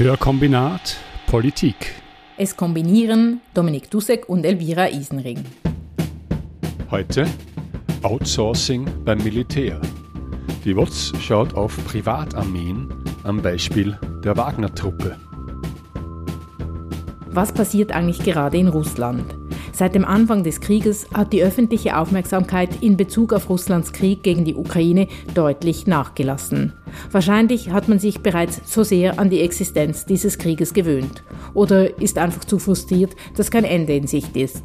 Hörkombinat Politik. Es kombinieren Dominik Dussek und Elvira Isenring. Heute Outsourcing beim Militär. Die WOTS schaut auf Privatarmeen am Beispiel der Wagner-Truppe. Was passiert eigentlich gerade in Russland? Seit dem Anfang des Krieges hat die öffentliche Aufmerksamkeit in Bezug auf Russlands Krieg gegen die Ukraine deutlich nachgelassen. Wahrscheinlich hat man sich bereits so sehr an die Existenz dieses Krieges gewöhnt oder ist einfach zu frustriert, dass kein Ende in Sicht ist.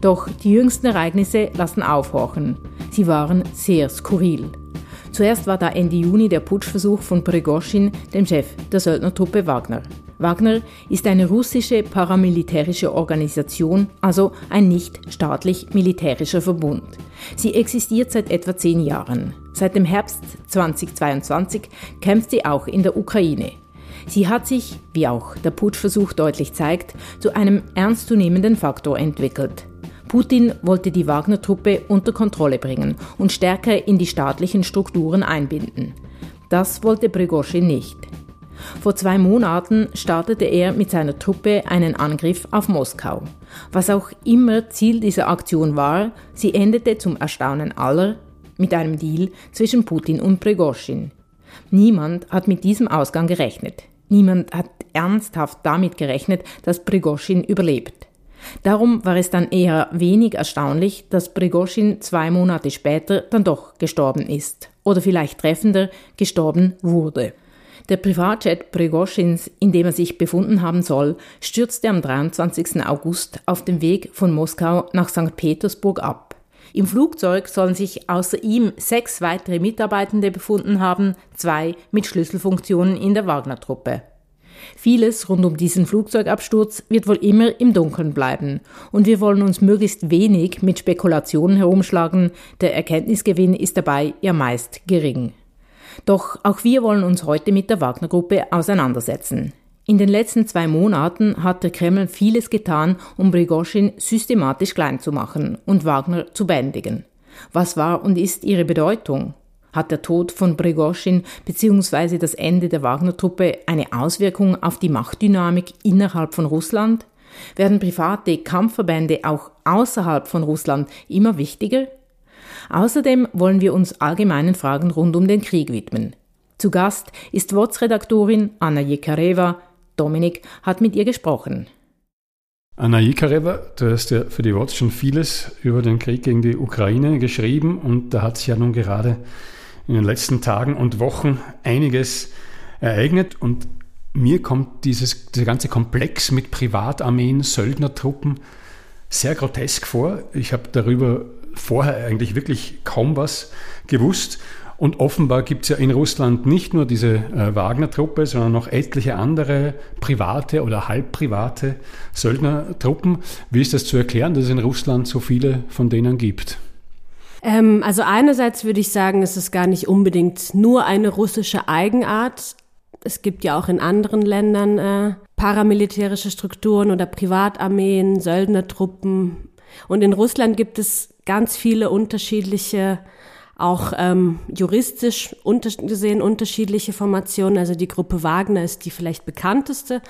Doch die jüngsten Ereignisse lassen aufhorchen. Sie waren sehr skurril. Zuerst war da Ende Juni der Putschversuch von Prigoschin, dem Chef der Söldnertruppe Wagner. Wagner ist eine russische paramilitärische Organisation, also ein nicht staatlich militärischer Verbund. Sie existiert seit etwa zehn Jahren. Seit dem Herbst 2022 kämpft sie auch in der Ukraine. Sie hat sich, wie auch der Putschversuch deutlich zeigt, zu einem ernstzunehmenden Faktor entwickelt. Putin wollte die Wagner-Truppe unter Kontrolle bringen und stärker in die staatlichen Strukturen einbinden. Das wollte Prigoschin nicht. Vor zwei Monaten startete er mit seiner Truppe einen Angriff auf Moskau. Was auch immer Ziel dieser Aktion war, sie endete zum Erstaunen aller mit einem Deal zwischen Putin und Prigoschin. Niemand hat mit diesem Ausgang gerechnet. Niemand hat ernsthaft damit gerechnet, dass Prigoschin überlebt. Darum war es dann eher wenig erstaunlich, dass Prigoschin zwei Monate später dann doch gestorben ist. Oder vielleicht treffender, gestorben wurde. Der Privatjet Prigoschins, in dem er sich befunden haben soll, stürzte am 23. August auf dem Weg von Moskau nach St. Petersburg ab. Im Flugzeug sollen sich außer ihm sechs weitere Mitarbeitende befunden haben, zwei mit Schlüsselfunktionen in der Wagner-Truppe. Vieles rund um diesen Flugzeugabsturz wird wohl immer im Dunkeln bleiben und wir wollen uns möglichst wenig mit Spekulationen herumschlagen, der Erkenntnisgewinn ist dabei ja meist gering. Doch auch wir wollen uns heute mit der Wagner-Gruppe auseinandersetzen. In den letzten zwei Monaten hat der Kreml vieles getan, um Brigoschin systematisch klein zu machen und Wagner zu bändigen. Was war und ist ihre Bedeutung? Hat der Tod von Brigoschin bzw. das Ende der Wagner-Truppe eine Auswirkung auf die Machtdynamik innerhalb von Russland? Werden private Kampfverbände auch außerhalb von Russland immer wichtiger? Außerdem wollen wir uns allgemeinen Fragen rund um den Krieg widmen. Zu Gast ist WOTS-Redaktorin Anna Jekareva. Dominik hat mit ihr gesprochen. Anna Jekareva, du hast ja für die WOTS schon vieles über den Krieg gegen die Ukraine geschrieben und da hat sich ja nun gerade in den letzten Tagen und Wochen einiges ereignet und mir kommt dieses, dieser ganze Komplex mit Privatarmeen, Söldnertruppen sehr grotesk vor. Ich habe darüber vorher eigentlich wirklich kaum was gewusst. Und offenbar gibt es ja in Russland nicht nur diese äh, Wagner-Truppe, sondern noch etliche andere private oder halbprivate Söldnertruppen. Wie ist das zu erklären, dass es in Russland so viele von denen gibt? Ähm, also einerseits würde ich sagen, es ist gar nicht unbedingt nur eine russische Eigenart. Es gibt ja auch in anderen Ländern äh, paramilitärische Strukturen oder Privatarmeen, Söldnertruppen. Und in Russland gibt es ganz viele unterschiedliche, auch ähm, juristisch unter gesehen unterschiedliche Formationen. Also die Gruppe Wagner ist die vielleicht bekannteste,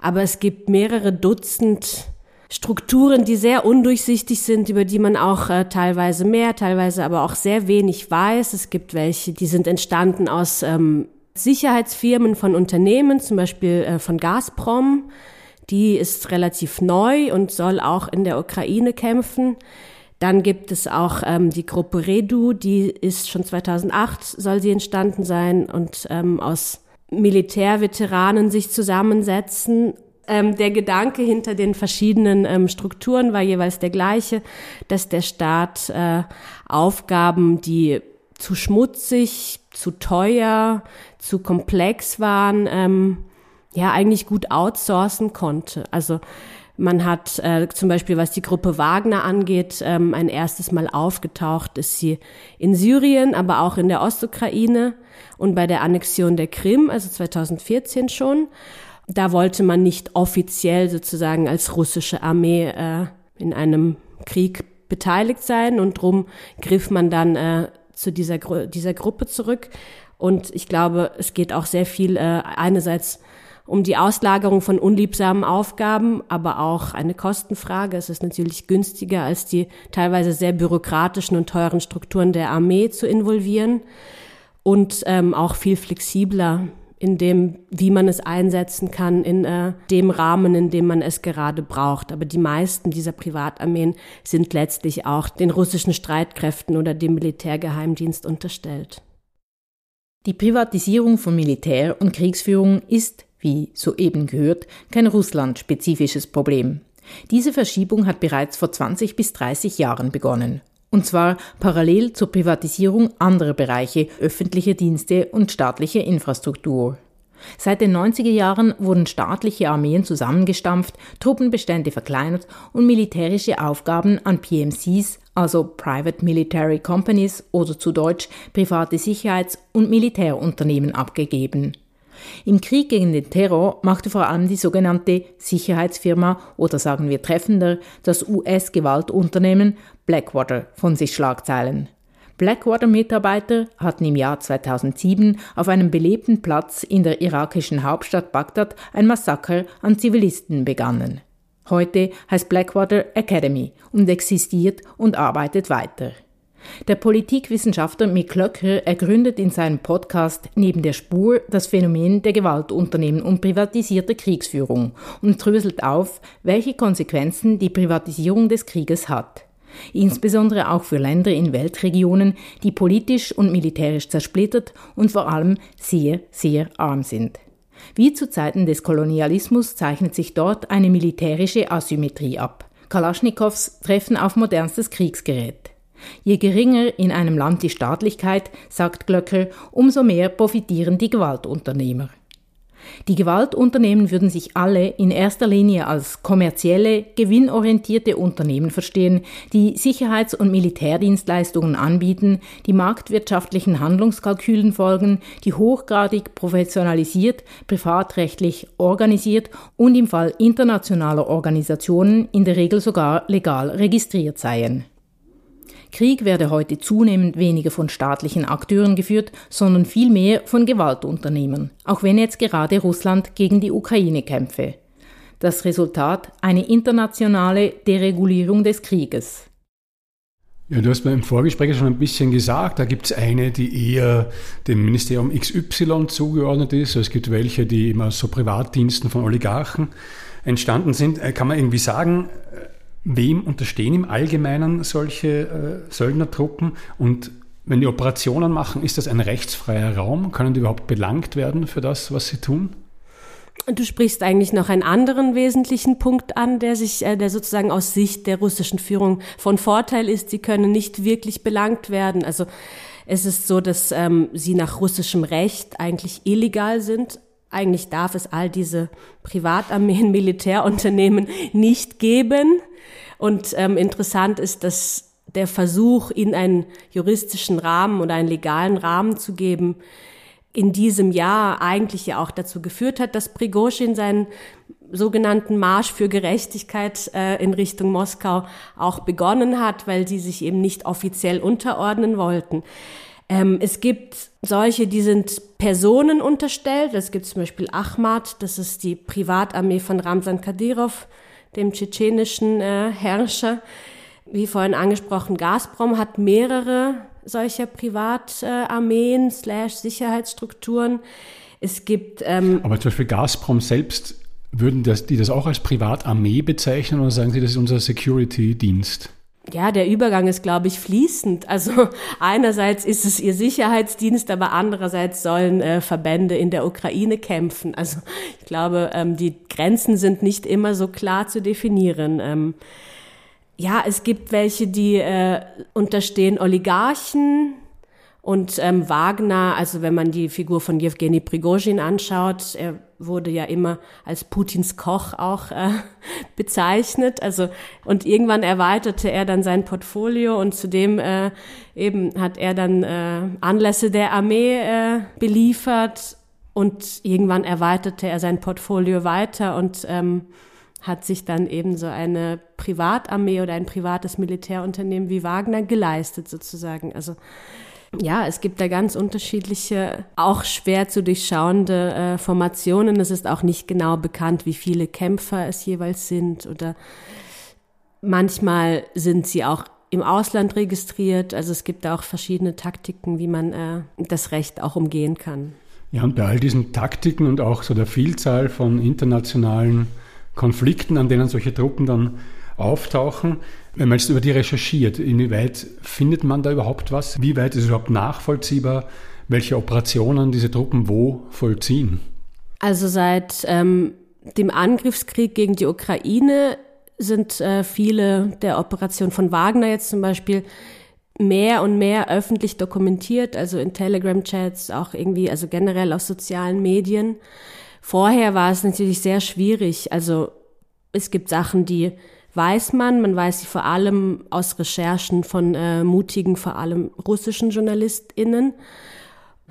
aber es gibt mehrere Dutzend Strukturen, die sehr undurchsichtig sind, über die man auch äh, teilweise mehr, teilweise aber auch sehr wenig weiß. Es gibt welche, die sind entstanden aus ähm, Sicherheitsfirmen von Unternehmen, zum Beispiel äh, von Gazprom. Die ist relativ neu und soll auch in der Ukraine kämpfen. Dann gibt es auch ähm, die Gruppe Redu, die ist schon 2008, soll sie entstanden sein und ähm, aus Militärveteranen sich zusammensetzen. Ähm, der Gedanke hinter den verschiedenen ähm, Strukturen war jeweils der gleiche, dass der Staat äh, Aufgaben, die zu schmutzig, zu teuer, zu komplex waren, ähm, ja eigentlich gut outsourcen konnte. Also man hat äh, zum Beispiel, was die Gruppe Wagner angeht, ähm, ein erstes Mal aufgetaucht ist sie in Syrien, aber auch in der Ostukraine und bei der Annexion der Krim, also 2014 schon. Da wollte man nicht offiziell sozusagen als russische Armee äh, in einem Krieg beteiligt sein und drum griff man dann äh, zu dieser, Gru dieser Gruppe zurück. Und ich glaube, es geht auch sehr viel äh, einerseits um die Auslagerung von unliebsamen Aufgaben, aber auch eine Kostenfrage. Es ist natürlich günstiger, als die teilweise sehr bürokratischen und teuren Strukturen der Armee zu involvieren und ähm, auch viel flexibler in dem, wie man es einsetzen kann, in äh, dem Rahmen, in dem man es gerade braucht. Aber die meisten dieser Privatarmeen sind letztlich auch den russischen Streitkräften oder dem Militärgeheimdienst unterstellt. Die Privatisierung von Militär und Kriegsführung ist, wie soeben gehört, kein russlandspezifisches Problem. Diese Verschiebung hat bereits vor 20 bis 30 Jahren begonnen. Und zwar parallel zur Privatisierung anderer Bereiche, öffentliche Dienste und staatliche Infrastruktur. Seit den 90er Jahren wurden staatliche Armeen zusammengestampft, Truppenbestände verkleinert und militärische Aufgaben an PMCs, also Private Military Companies oder zu Deutsch private Sicherheits- und Militärunternehmen abgegeben. Im Krieg gegen den Terror machte vor allem die sogenannte Sicherheitsfirma oder sagen wir treffender das US-Gewaltunternehmen Blackwater von sich Schlagzeilen. Blackwater-Mitarbeiter hatten im Jahr 2007 auf einem belebten Platz in der irakischen Hauptstadt Bagdad ein Massaker an Zivilisten begannen. Heute heißt Blackwater Academy und existiert und arbeitet weiter. Der Politikwissenschaftler Mick Löcker ergründet in seinem Podcast Neben der Spur das Phänomen der Gewaltunternehmen und privatisierter Kriegsführung und dröselt auf, welche Konsequenzen die Privatisierung des Krieges hat. Insbesondere auch für Länder in Weltregionen, die politisch und militärisch zersplittert und vor allem sehr, sehr arm sind. Wie zu Zeiten des Kolonialismus zeichnet sich dort eine militärische Asymmetrie ab. Kalaschnikows treffen auf modernstes Kriegsgerät. Je geringer in einem Land die Staatlichkeit, sagt Glöcker, umso mehr profitieren die Gewaltunternehmer. Die Gewaltunternehmen würden sich alle in erster Linie als kommerzielle, gewinnorientierte Unternehmen verstehen, die Sicherheits- und Militärdienstleistungen anbieten, die marktwirtschaftlichen Handlungskalkülen folgen, die hochgradig professionalisiert, privatrechtlich organisiert und im Fall internationaler Organisationen in der Regel sogar legal registriert seien. Krieg werde heute zunehmend weniger von staatlichen Akteuren geführt, sondern vielmehr von Gewaltunternehmern, auch wenn jetzt gerade Russland gegen die Ukraine kämpfe. Das Resultat eine internationale Deregulierung des Krieges. Ja, du hast mir im Vorgespräch schon ein bisschen gesagt, da gibt es eine, die eher dem Ministerium XY zugeordnet ist. Es gibt welche, die immer so Privatdiensten von Oligarchen entstanden sind. Äh, kann man irgendwie sagen, Wem unterstehen im Allgemeinen solche äh, Söldnertruppen? Und wenn die Operationen machen, ist das ein rechtsfreier Raum? Können die überhaupt belangt werden für das, was sie tun? Du sprichst eigentlich noch einen anderen wesentlichen Punkt an, der sich, äh, der sozusagen aus Sicht der russischen Führung von Vorteil ist. Sie können nicht wirklich belangt werden. Also es ist so, dass ähm, sie nach russischem Recht eigentlich illegal sind. Eigentlich darf es all diese Privatarmeen, Militärunternehmen nicht geben. Und ähm, interessant ist, dass der Versuch, in einen juristischen Rahmen oder einen legalen Rahmen zu geben, in diesem Jahr eigentlich ja auch dazu geführt hat, dass Prigozhin seinen sogenannten Marsch für Gerechtigkeit äh, in Richtung Moskau auch begonnen hat, weil sie sich eben nicht offiziell unterordnen wollten. Ähm, es gibt solche, die sind Personen unterstellt. Es gibt zum Beispiel Ahmad, das ist die Privatarmee von Ramsan Kadyrov, dem tschetschenischen äh, Herrscher. Wie vorhin angesprochen, Gazprom hat mehrere solcher Privatarmeen slash Sicherheitsstrukturen. Es gibt. Ähm, Aber zum Beispiel Gazprom selbst, würden das, die das auch als Privatarmee bezeichnen oder sagen Sie, das ist unser Security-Dienst? Ja, der Übergang ist, glaube ich, fließend. Also einerseits ist es ihr Sicherheitsdienst, aber andererseits sollen äh, Verbände in der Ukraine kämpfen. Also ich glaube, ähm, die Grenzen sind nicht immer so klar zu definieren. Ähm, ja, es gibt welche, die äh, unterstehen Oligarchen, und ähm, Wagner, also wenn man die Figur von Jewgeni Prigozhin anschaut, er wurde ja immer als Putins Koch auch äh, bezeichnet. Also und irgendwann erweiterte er dann sein Portfolio und zudem äh, eben hat er dann äh, Anlässe der Armee äh, beliefert und irgendwann erweiterte er sein Portfolio weiter und ähm, hat sich dann eben so eine Privatarmee oder ein privates Militärunternehmen wie Wagner geleistet sozusagen. Also Ja, es gibt da ganz unterschiedliche, auch schwer zu durchschauende äh, Formationen. Es ist auch nicht genau bekannt, wie viele Kämpfer es jeweils sind oder manchmal sind sie auch im Ausland registriert. Also es gibt da auch verschiedene Taktiken, wie man äh, das Recht auch umgehen kann. Ja, und bei all diesen Taktiken und auch so der Vielzahl von internationalen Konflikten, an denen solche Truppen dann auftauchen, wenn man jetzt über die recherchiert, inwieweit findet man da überhaupt was? Wie weit ist es überhaupt nachvollziehbar, welche Operationen diese Truppen wo vollziehen? Also seit ähm, dem Angriffskrieg gegen die Ukraine sind äh, viele der Operationen von Wagner jetzt zum Beispiel mehr und mehr öffentlich dokumentiert, also in Telegram-Chats, auch irgendwie, also generell auf sozialen Medien. Vorher war es natürlich sehr schwierig. Also es gibt Sachen, die weiß man, man weiß sie vor allem aus Recherchen von äh, mutigen, vor allem russischen JournalistInnen.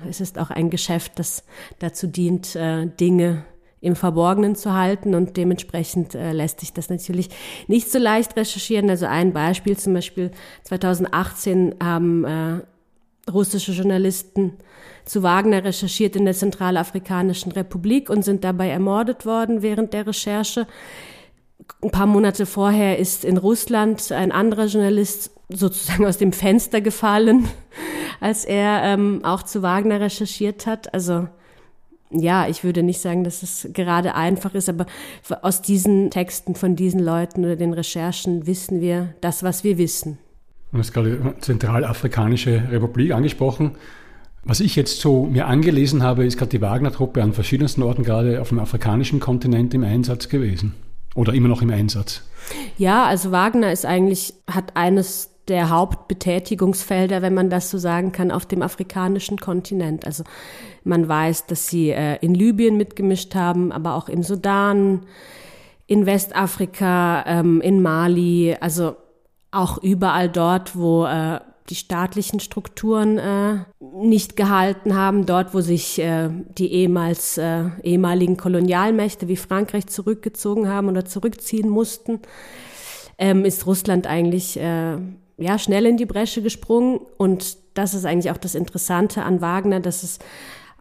Es ist auch ein Geschäft, das dazu dient, äh, Dinge im Verborgenen zu halten und dementsprechend äh, lässt sich das natürlich nicht so leicht recherchieren. Also ein Beispiel zum Beispiel 2018 haben äh, russische Journalisten zu Wagner recherchiert in der Zentralafrikanischen Republik und sind dabei ermordet worden während der Recherche. Ein paar Monate vorher ist in Russland ein anderer Journalist sozusagen aus dem Fenster gefallen, als er ähm, auch zu Wagner recherchiert hat. Also ja, ich würde nicht sagen, dass es gerade einfach ist, aber aus diesen Texten von diesen Leuten oder den Recherchen wissen wir das, was wir wissen. Du hast gerade die Zentralafrikanische Republik angesprochen. Was ich jetzt so mir angelesen habe, ist gerade die Wagner-Truppe an verschiedensten Orten gerade auf dem afrikanischen Kontinent im Einsatz gewesen. Oder immer noch im Einsatz. Ja, also Wagner ist eigentlich, hat eines der Hauptbetätigungsfelder, wenn man das so sagen kann, auf dem afrikanischen Kontinent. Also man weiß, dass sie äh, in Libyen mitgemischt haben, aber auch im Sudan, in Westafrika, ähm, in Mali, also auch überall dort, wo äh, die staatlichen Strukturen äh, nicht gehalten haben, dort, wo sich äh, die ehemals äh, ehemaligen Kolonialmächte wie Frankreich zurückgezogen haben oder zurückziehen mussten, ähm, ist Russland eigentlich äh, ja, schnell in die Bresche gesprungen. Und das ist eigentlich auch das Interessante an Wagner, dass es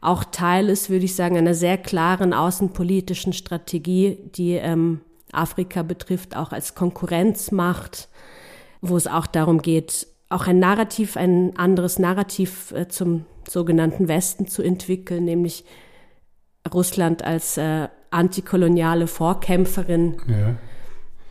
auch Teil ist, würde ich sagen, einer sehr klaren außenpolitischen Strategie, die ähm, Afrika betrifft, auch als Konkurrenzmacht, wo es auch darum geht, auch ein Narrativ, ein anderes Narrativ äh, zum sogenannten Westen zu entwickeln, nämlich Russland als äh, antikoloniale Vorkämpferin. Ja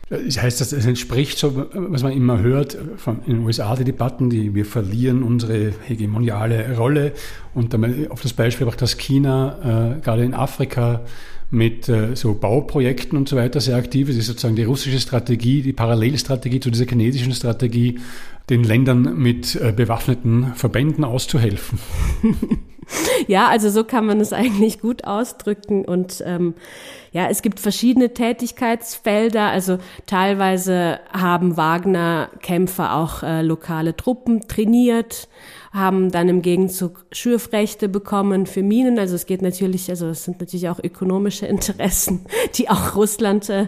das heißt, das entspricht so, was man immer hört von in den USA, die Debatten, die wir verlieren unsere hegemoniale Rolle. Und damit auf das Beispiel auch, dass China äh, gerade in Afrika mit äh, so Bauprojekten und so weiter sehr aktiv ist, ist sozusagen die russische Strategie, die Parallelstrategie zu dieser chinesischen Strategie, den Ländern mit äh, bewaffneten Verbänden auszuhelfen. ja, also so kann man es eigentlich gut ausdrücken. Und ähm, ja, es gibt verschiedene Tätigkeitsfelder. Also teilweise haben Wagner-Kämpfer auch äh, lokale Truppen trainiert haben dann im Gegenzug Schürfrechte bekommen für Minen. Also es geht natürlich, also es sind natürlich auch ökonomische Interessen, die auch Russland äh,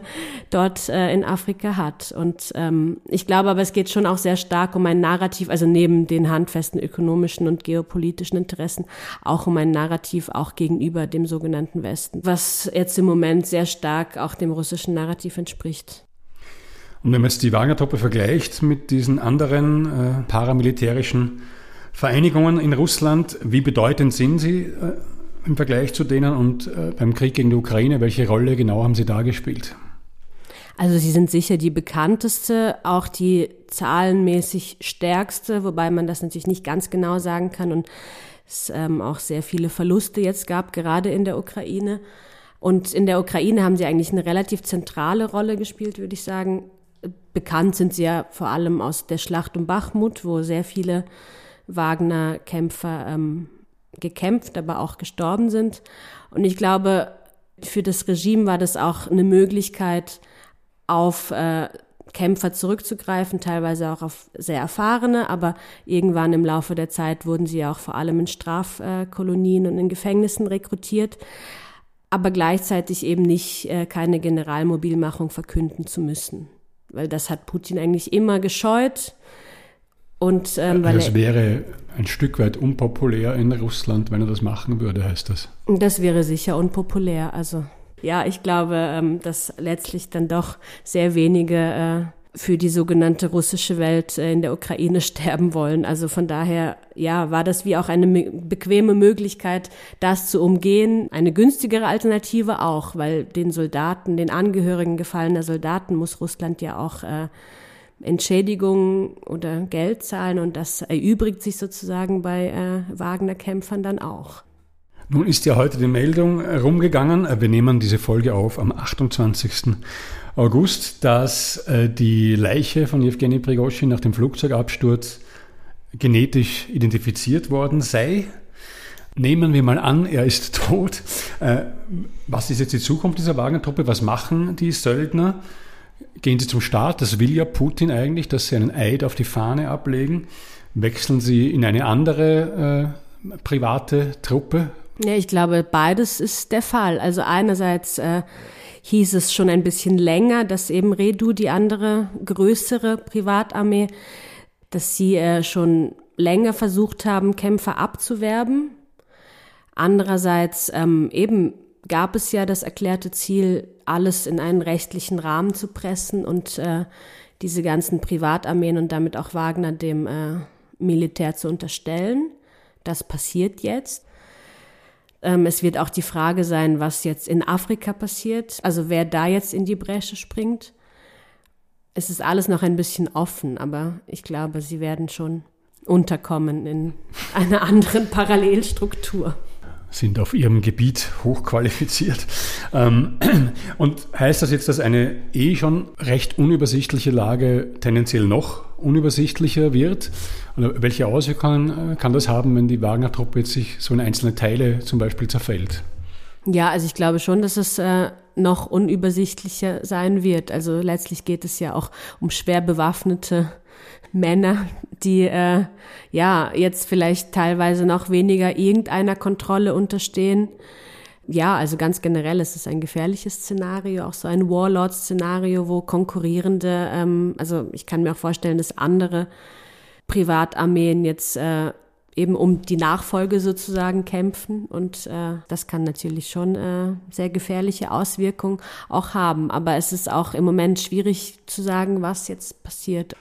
dort äh, in Afrika hat. Und ähm, ich glaube aber, es geht schon auch sehr stark um ein Narrativ, also neben den handfesten ökonomischen und geopolitischen Interessen, auch um ein Narrativ auch gegenüber dem sogenannten Westen, was jetzt im Moment sehr stark auch dem russischen Narrativ entspricht. Und wenn man jetzt die Wagner-Truppe vergleicht mit diesen anderen äh, paramilitärischen Vereinigungen in Russland, wie bedeutend sind sie äh, im Vergleich zu denen und äh, beim Krieg gegen die Ukraine, welche Rolle genau haben sie da gespielt? Also sie sind sicher die bekannteste, auch die zahlenmäßig stärkste, wobei man das natürlich nicht ganz genau sagen kann und es ähm, auch sehr viele Verluste jetzt gab, gerade in der Ukraine. Und in der Ukraine haben sie eigentlich eine relativ zentrale Rolle gespielt, würde ich sagen. Bekannt sind sie ja vor allem aus der Schlacht um Bachmut, wo sehr viele Wagner-Kämpfer ähm, gekämpft, aber auch gestorben sind. Und ich glaube, für das Regime war das auch eine Möglichkeit, auf äh, Kämpfer zurückzugreifen, teilweise auch auf sehr erfahrene, aber irgendwann im Laufe der Zeit wurden sie auch vor allem in Strafkolonien und in Gefängnissen rekrutiert, aber gleichzeitig eben nicht äh, keine Generalmobilmachung verkünden zu müssen. Weil das hat Putin eigentlich immer gescheut. Und, ähm, das wäre ein Stück weit unpopulär in Russland, wenn er das machen würde, heißt das. Das wäre sicher unpopulär. Also ja, ich glaube, ähm, dass letztlich dann doch sehr wenige äh, für die sogenannte russische Welt äh, in der Ukraine sterben wollen. Also von daher, ja, war das wie auch eine bequeme Möglichkeit, das zu umgehen. Eine günstigere Alternative auch, weil den Soldaten, den Angehörigen gefallener Soldaten muss Russland ja auch äh, Entschädigungen oder Geld zahlen und das erübrigt sich sozusagen bei äh, Wagner-Kämpfern dann auch. Nun ist ja heute die Meldung rumgegangen, wir nehmen diese Folge auf am 28. August, dass äh, die Leiche von Evgeny Prigozhin nach dem Flugzeugabsturz genetisch identifiziert worden sei. Nehmen wir mal an, er ist tot. Äh, was ist jetzt die Zukunft dieser Wagner-Truppe? Was machen die Söldner? Gehen sie zum Staat? Das will ja Putin eigentlich, dass sie einen Eid auf die Fahne ablegen. Wechseln sie in eine andere äh, private Truppe? Ja, ich glaube, beides ist der Fall. Also einerseits äh, hieß es schon ein bisschen länger, dass eben Redu, die andere größere Privatarmee, dass sie äh, schon länger versucht haben, Kämpfer abzuwerben. Andererseits ähm, eben gab es ja das erklärte Ziel, alles in einen rechtlichen Rahmen zu pressen und äh, diese ganzen Privatarmeen und damit auch Wagner dem äh, Militär zu unterstellen. Das passiert jetzt. Ähm, es wird auch die Frage sein, was jetzt in Afrika passiert, also wer da jetzt in die Bresche springt. Es ist alles noch ein bisschen offen, aber ich glaube, sie werden schon unterkommen in einer anderen Parallelstruktur sind auf ihrem Gebiet hochqualifiziert. Ähm, und heißt das jetzt, dass eine eh schon recht unübersichtliche Lage tendenziell noch unübersichtlicher wird? Oder welche Auswirkungen äh, kann das haben, wenn die Wagner-Truppe jetzt sich so in einzelne Teile zum Beispiel zerfällt? Ja, also ich glaube schon, dass es äh, noch unübersichtlicher sein wird. Also letztlich geht es ja auch um schwer bewaffnete Männer, die äh, ja jetzt vielleicht teilweise noch weniger irgendeiner Kontrolle unterstehen. Ja, also ganz generell ist es ein gefährliches Szenario, auch so ein Warlord-Szenario, wo konkurrierende, ähm, also ich kann mir auch vorstellen, dass andere Privatarmeen jetzt äh, eben um die Nachfolge sozusagen kämpfen. Und äh, das kann natürlich schon äh, sehr gefährliche Auswirkungen auch haben. Aber es ist auch im Moment schwierig zu sagen, was jetzt passiert.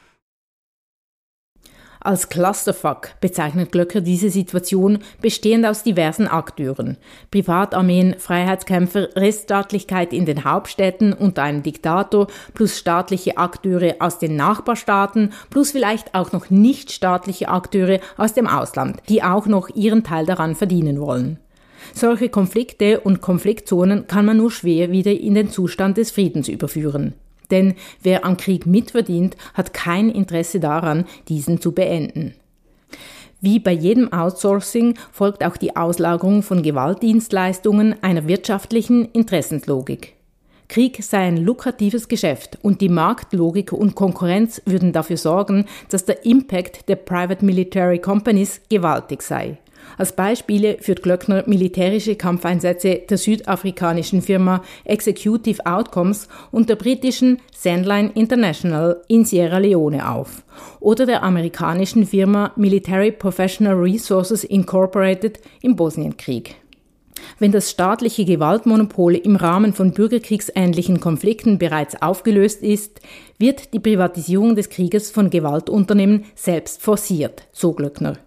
Als Clusterfuck bezeichnet Glöcker diese Situation, bestehend aus diversen Akteuren. Privatarmeen, Freiheitskämpfer, Reststaatlichkeit in den Hauptstädten unter einem Diktator, plus staatliche Akteure aus den Nachbarstaaten, plus vielleicht auch noch nichtstaatliche Akteure aus dem Ausland, die auch noch ihren Teil daran verdienen wollen. Solche Konflikte und Konfliktzonen kann man nur schwer wieder in den Zustand des Friedens überführen. Denn wer am Krieg mitverdient, hat kein Interesse daran, diesen zu beenden. Wie bei jedem Outsourcing folgt auch die Auslagerung von Gewaltdienstleistungen einer wirtschaftlichen Interessenslogik. Krieg sei ein lukratives Geschäft und die Marktlogik und Konkurrenz würden dafür sorgen, dass der Impact der Private Military Companies gewaltig sei. Als Beispiele führt Glöckner militärische Kampfeinsätze der südafrikanischen Firma Executive Outcomes und der britischen Sandline International in Sierra Leone auf oder der amerikanischen Firma Military Professional Resources Incorporated im Bosnienkrieg. Wenn das staatliche Gewaltmonopol im Rahmen von bürgerkriegsähnlichen Konflikten bereits aufgelöst ist, wird die Privatisierung des Krieges von Gewaltunternehmen selbst forciert, so Glöckner.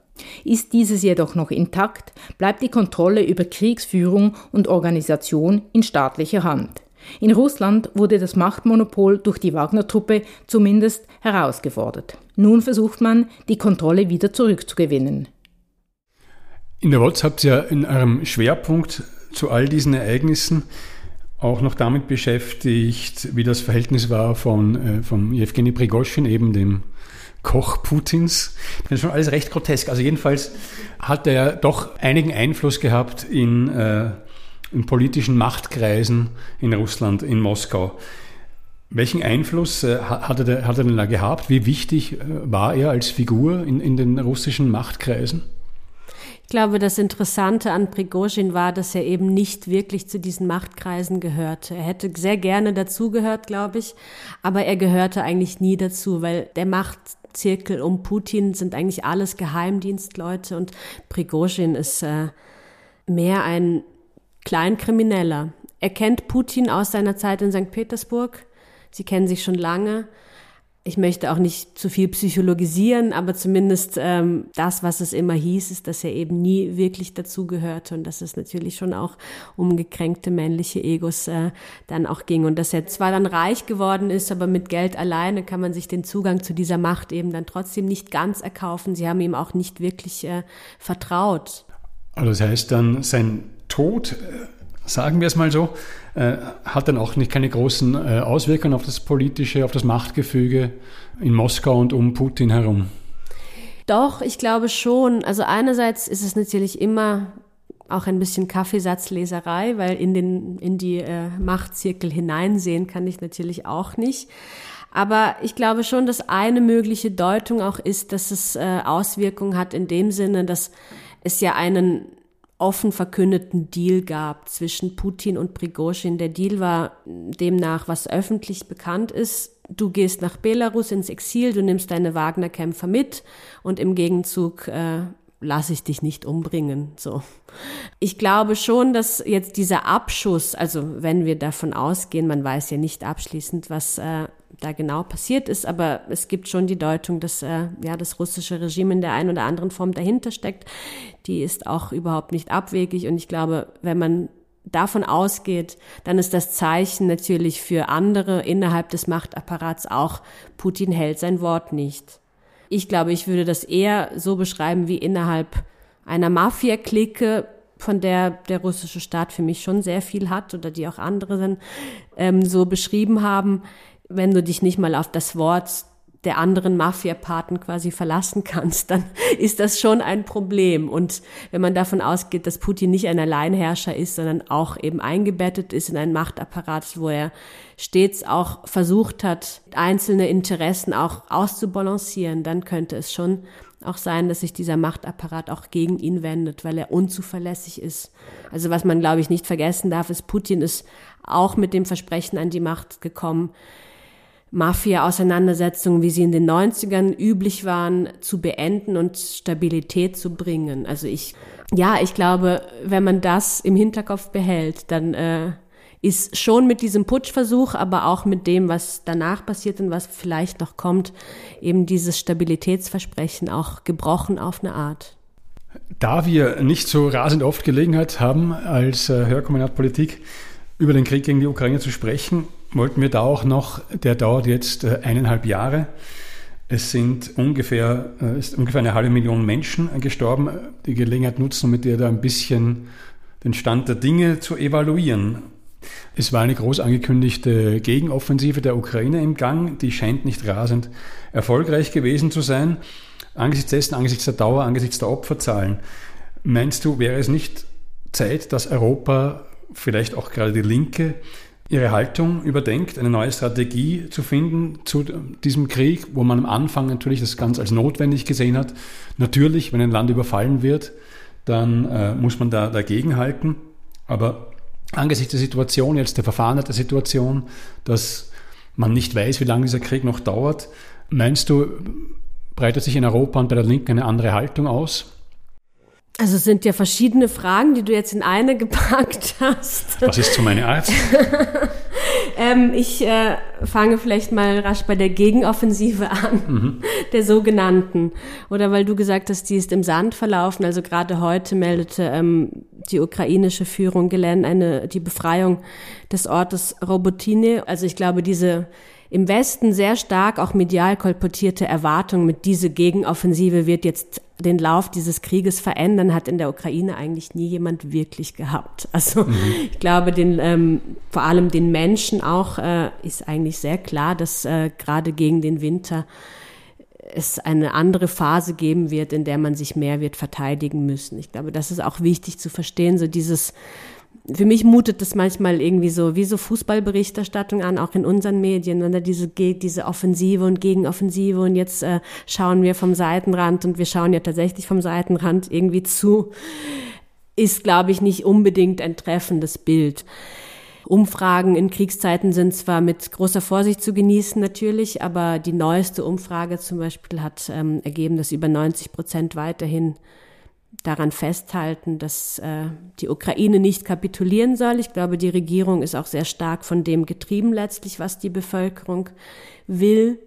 Ist dieses jedoch noch intakt, bleibt die Kontrolle über Kriegsführung und Organisation in staatlicher Hand. In Russland wurde das Machtmonopol durch die Wagner-Truppe zumindest herausgefordert. Nun versucht man, die Kontrolle wieder zurückzugewinnen. In der WOTS habt ihr in eurem Schwerpunkt zu all diesen Ereignissen auch noch damit beschäftigt, wie das Verhältnis war von, äh, von Prigoschin, eben dem Koch Putins. Das ist schon alles recht grotesk. Also jedenfalls hat er doch einigen Einfluss gehabt in, äh, in politischen Machtkreisen in Russland, in Moskau. Welchen Einfluss äh, hat, er, hat er denn da gehabt? Wie wichtig äh, war er als Figur in, in den russischen Machtkreisen? Ich glaube, das Interessante an Prigozhin war, dass er eben nicht wirklich zu diesen Machtkreisen gehörte. Er hätte sehr gerne dazugehört, glaube ich, aber er gehörte eigentlich nie dazu, weil der Machtzirkel um Putin sind eigentlich alles Geheimdienstleute und Prigozhin ist äh, mehr ein Kleinkrimineller. Er kennt Putin aus seiner Zeit in St. Petersburg. Sie kennen sich schon lange ich möchte auch nicht zu viel psychologisieren, aber zumindest ähm, das, was es immer hieß, ist, dass er eben nie wirklich dazugehörte und dass es natürlich schon auch um gekränkte männliche Egos äh, dann auch ging und dass er zwar dann reich geworden ist, aber mit Geld alleine kann man sich den Zugang zu dieser Macht eben dann trotzdem nicht ganz erkaufen. Sie haben ihm auch nicht wirklich äh, vertraut. Also das heißt dann, sein Tod äh, sagen wir es mal so, äh, hat dann auch nicht keine großen äh, Auswirkungen auf das politische, auf das Machtgefüge in Moskau und um Putin herum. Doch, ich glaube schon. Also einerseits ist es natürlich immer auch ein bisschen Kaffeesatzleserei, weil in den in die äh, Machtzirkel hineinsehen kann ich natürlich auch nicht. Aber ich glaube schon, dass eine mögliche Deutung auch ist, dass es äh, Auswirkungen hat in dem Sinne, dass es ja einen offen verkündeten Deal gab zwischen Putin und Prigozhin. Der Deal war demnach, was öffentlich bekannt ist. Du gehst nach Belarus ins Exil, du nimmst deine Wagner-Kämpfer mit und im Gegenzug äh, lasse ich dich nicht umbringen. So. Ich glaube schon, dass jetzt dieser Abschuss, also wenn wir davon ausgehen, man weiß ja nicht abschließend, was äh, da genau passiert ist, aber es gibt schon die Deutung, dass äh, ja das russische Regime in der einen oder anderen Form dahinter steckt. Die ist auch überhaupt nicht abwegig und ich glaube, wenn man davon ausgeht, dann ist das Zeichen natürlich für andere innerhalb des Machtapparats auch, Putin hält sein Wort nicht. Ich glaube, ich würde das eher so beschreiben wie innerhalb einer Mafia-Clique, von der der russische Staat für mich schon sehr viel hat oder die auch andere dann ähm, so beschrieben haben, wenn du dich nicht mal auf das Wort der anderen Mafia-Paten quasi verlassen kannst, dann ist das schon ein Problem. Und wenn man davon ausgeht, dass Putin nicht ein Alleinherrscher ist, sondern auch eben eingebettet ist in einen Machtapparat, wo er stets auch versucht hat, einzelne Interessen auch auszubalancieren, dann könnte es schon auch sein, dass sich dieser Machtapparat auch gegen ihn wendet, weil er unzuverlässig ist. Also was man, glaube ich, nicht vergessen darf, ist, Putin ist auch mit dem Versprechen an die Macht gekommen, Mafia-Auseinandersetzungen, wie sie in den 90ern üblich waren, zu beenden und Stabilität zu bringen. Also ich, ja, ich glaube, wenn man das im Hinterkopf behält, dann äh, ist schon mit diesem Putschversuch, aber auch mit dem, was danach passiert und was vielleicht noch kommt, eben dieses Stabilitätsversprechen auch gebrochen auf eine Art. Da wir nicht so rasend oft Gelegenheit haben, als äh, Hörkombinat Politik über den Krieg gegen die Ukraine zu sprechen, wollten wir da auch noch, der dauert jetzt äh, eineinhalb Jahre. Es sind ungefähr, äh, ist ungefähr eine halbe Million Menschen gestorben. Die Gelegenheit nutzen, mit dir da ein bisschen den Stand der Dinge zu evaluieren. Es war eine groß angekündigte Gegenoffensive der Ukraine im Gang, die scheint nicht rasend erfolgreich gewesen zu sein. Angesichts dessen, angesichts der Dauer, angesichts der Opferzahlen, meinst du, wäre es nicht Zeit, dass Europa, vielleicht auch gerade die Linke, ihre Haltung überdenkt, eine neue Strategie zu finden zu diesem Krieg, wo man am Anfang natürlich das ganz als notwendig gesehen hat. Natürlich, wenn ein Land überfallen wird, dann äh, muss man da dagegen halten. Aber angesichts der Situation, jetzt der Verfahren der Situation, dass man nicht weiß, wie lange dieser Krieg noch dauert, meinst du, breitet sich in Europa und bei der Linken eine andere Haltung aus? Also es sind ja verschiedene Fragen, die du jetzt in eine gepackt hast. Was ist zu meiner Art? ähm, ich äh, fange vielleicht mal rasch bei der Gegenoffensive an, mhm. der sogenannten. Oder weil du gesagt hast, die ist im Sand verlaufen. Also gerade heute meldete ähm, die ukrainische Führung Gelen eine die Befreiung des Ortes Robotine. Also ich glaube, diese im Westen sehr stark auch medial kolportierte Erwartung mit diese Gegenoffensive wird jetzt den Lauf dieses Krieges verändern, hat in der Ukraine eigentlich nie jemand wirklich gehabt. Also mhm. ich glaube, den, ähm, vor allem den Menschen auch äh, ist eigentlich sehr klar, dass äh, gerade gegen den Winter es eine andere Phase geben wird, in der man sich mehr wird verteidigen müssen. Ich glaube, das ist auch wichtig zu verstehen, so dieses für mich mutet das manchmal irgendwie so wie so Fußballberichterstattung an, auch in unseren Medien, wenn da diese, diese Offensive und Gegenoffensive und jetzt äh, schauen wir vom Seitenrand und wir schauen ja tatsächlich vom Seitenrand irgendwie zu, ist, glaube ich, nicht unbedingt ein treffendes Bild. Umfragen in Kriegszeiten sind zwar mit großer Vorsicht zu genießen natürlich, aber die neueste Umfrage zum Beispiel hat ähm, ergeben, dass über 90 Prozent weiterhin daran festhalten, dass äh, die Ukraine nicht kapitulieren soll. Ich glaube, die Regierung ist auch sehr stark von dem getrieben letztlich, was die Bevölkerung will.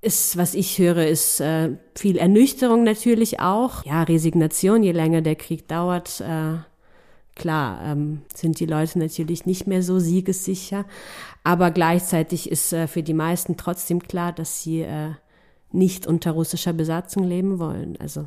Ist, was ich höre, ist äh, viel Ernüchterung natürlich auch. Ja, Resignation, je länger der Krieg dauert. Äh, Klar ähm, sind die Leute natürlich nicht mehr so siegessicher, aber gleichzeitig ist äh, für die meisten trotzdem klar, dass sie äh, nicht unter russischer Besatzung leben wollen. Also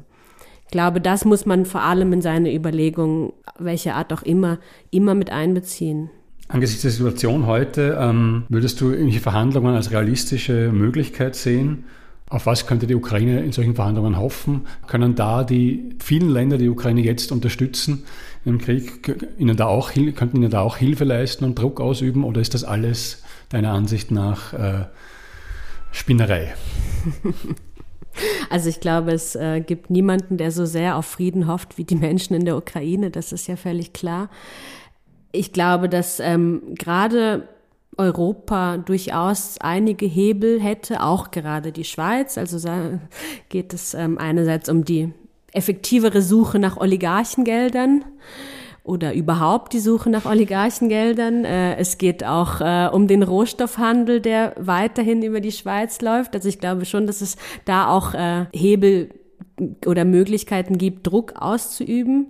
ich glaube, das muss man vor allem in seine Überlegungen, welche Art auch immer, immer mit einbeziehen. Angesichts der Situation heute, ähm, würdest du irgendwelche Verhandlungen als realistische Möglichkeit sehen? Auf was könnte die Ukraine in solchen Verhandlungen hoffen? Können da die vielen Länder die Ukraine jetzt unterstützen im Krieg, ihnen da auch, könnten ihnen da auch Hilfe leisten und Druck ausüben? Oder ist das alles deiner Ansicht nach äh, Spinnerei? Also ich glaube, es äh, gibt niemanden, der so sehr auf Frieden hofft wie die Menschen in der Ukraine. Das ist ja völlig klar. Ich glaube, dass ähm, gerade Europa durchaus einige Hebel hätte, auch gerade die Schweiz. Also geht es ähm, einerseits um die effektivere Suche nach Oligarchengeldern oder überhaupt die Suche nach Oligarchengeldern. Äh, es geht auch äh, um den Rohstoffhandel, der weiterhin über die Schweiz läuft. Also ich glaube schon, dass es da auch äh, Hebel oder Möglichkeiten gibt, Druck auszuüben.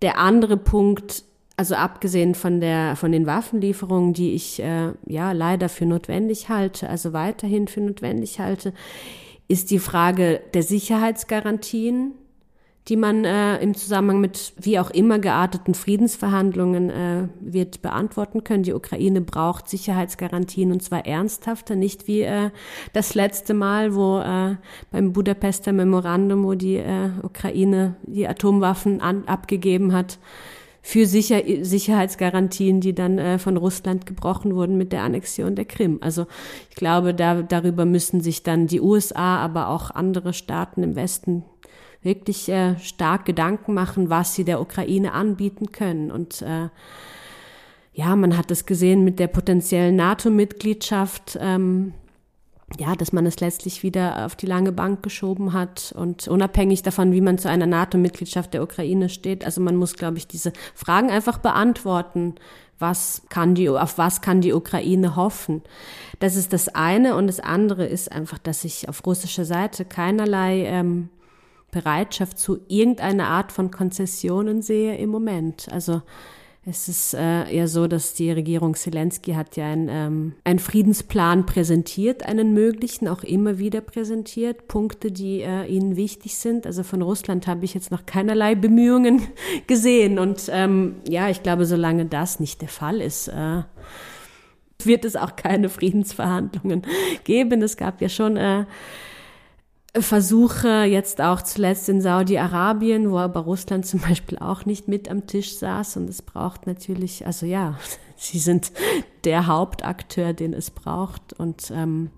Der andere Punkt also abgesehen von der von den Waffenlieferungen, die ich ja leider für notwendig halte, also weiterhin für notwendig halte, ist die Frage der Sicherheitsgarantien, die man äh, im Zusammenhang mit wie auch immer gearteten Friedensverhandlungen äh, wird beantworten können. Die Ukraine braucht Sicherheitsgarantien und zwar ernsthafter, nicht wie äh, das letzte Mal, wo äh, beim Budapester Memorandum, wo die äh, Ukraine die Atomwaffen an, abgegeben hat für Sicher Sicherheitsgarantien, die dann äh, von Russland gebrochen wurden mit der Annexion der Krim. Also ich glaube, da, darüber müssen sich dann die USA, aber auch andere Staaten im Westen wirklich äh, stark Gedanken machen, was sie der Ukraine anbieten können. Und äh, ja, man hat es gesehen mit der potenziellen NATO-Mitgliedschaft. Ähm, ja, dass man es letztlich wieder auf die lange Bank geschoben hat und unabhängig davon, wie man zu einer NATO-Mitgliedschaft der Ukraine steht. Also man muss, glaube ich, diese Fragen einfach beantworten. Was kann die, auf was kann die Ukraine hoffen? Das ist das eine und das andere ist einfach, dass ich auf russischer Seite keinerlei ähm, Bereitschaft zu irgendeiner Art von Konzessionen sehe im Moment. Also es ist äh, eher so, dass die Regierung Zelensky hat ja ein, ähm, einen Friedensplan präsentiert, einen möglichen, auch immer wieder präsentiert, Punkte, die äh, ihnen wichtig sind. Also von Russland habe ich jetzt noch keinerlei Bemühungen gesehen. Und ähm, ja, ich glaube, solange das nicht der Fall ist, äh, wird es auch keine Friedensverhandlungen geben. Es gab ja schon äh, Versuche jetzt auch zuletzt in Saudi-Arabien, wo aber Russland zum Beispiel auch nicht mit am Tisch saß und es braucht natürlich, also ja, sie sind der Hauptakteur, den es braucht und ähm,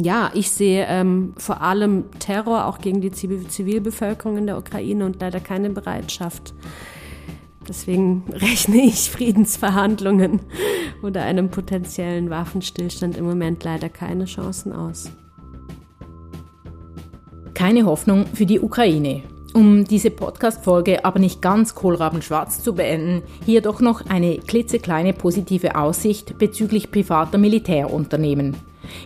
ja, ich sehe ähm, vor allem Terror auch gegen die Zivilbevölkerung in der Ukraine und leider keine Bereitschaft. Deswegen rechne ich Friedensverhandlungen oder einem potenziellen Waffenstillstand im Moment leider keine Chancen aus keine Hoffnung für die Ukraine. Um diese Podcast-Folge aber nicht ganz kohlrabenschwarz zu beenden, hier doch noch eine klitzekleine positive Aussicht bezüglich privater Militärunternehmen.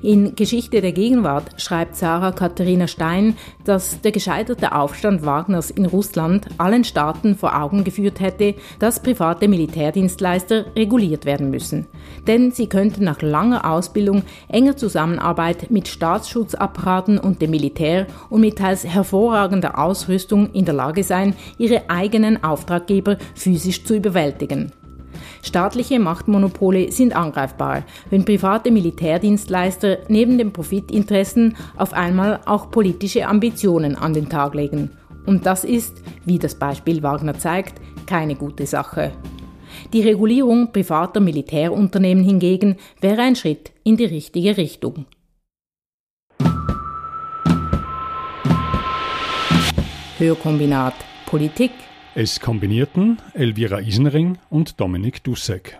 In Geschichte der Gegenwart schreibt Sarah Katharina Stein, dass der gescheiterte Aufstand Wagners in Russland allen Staaten vor Augen geführt hätte, dass private Militärdienstleister reguliert werden müssen. Denn sie könnten nach langer Ausbildung, enger Zusammenarbeit mit Staatsschutzapparaten und dem Militär und mit teils hervorragender Ausrüstung in der Lage sein, ihre eigenen Auftraggeber physisch zu überwältigen. Staatliche Machtmonopole sind angreifbar, wenn private Militärdienstleister neben den Profitinteressen auf einmal auch politische Ambitionen an den Tag legen. Und das ist, wie das Beispiel Wagner zeigt, keine gute Sache. Die Regulierung privater Militärunternehmen hingegen wäre ein Schritt in die richtige Richtung. Hörkombinat Politik es kombinierten Elvira Isenring und Dominik Dussek.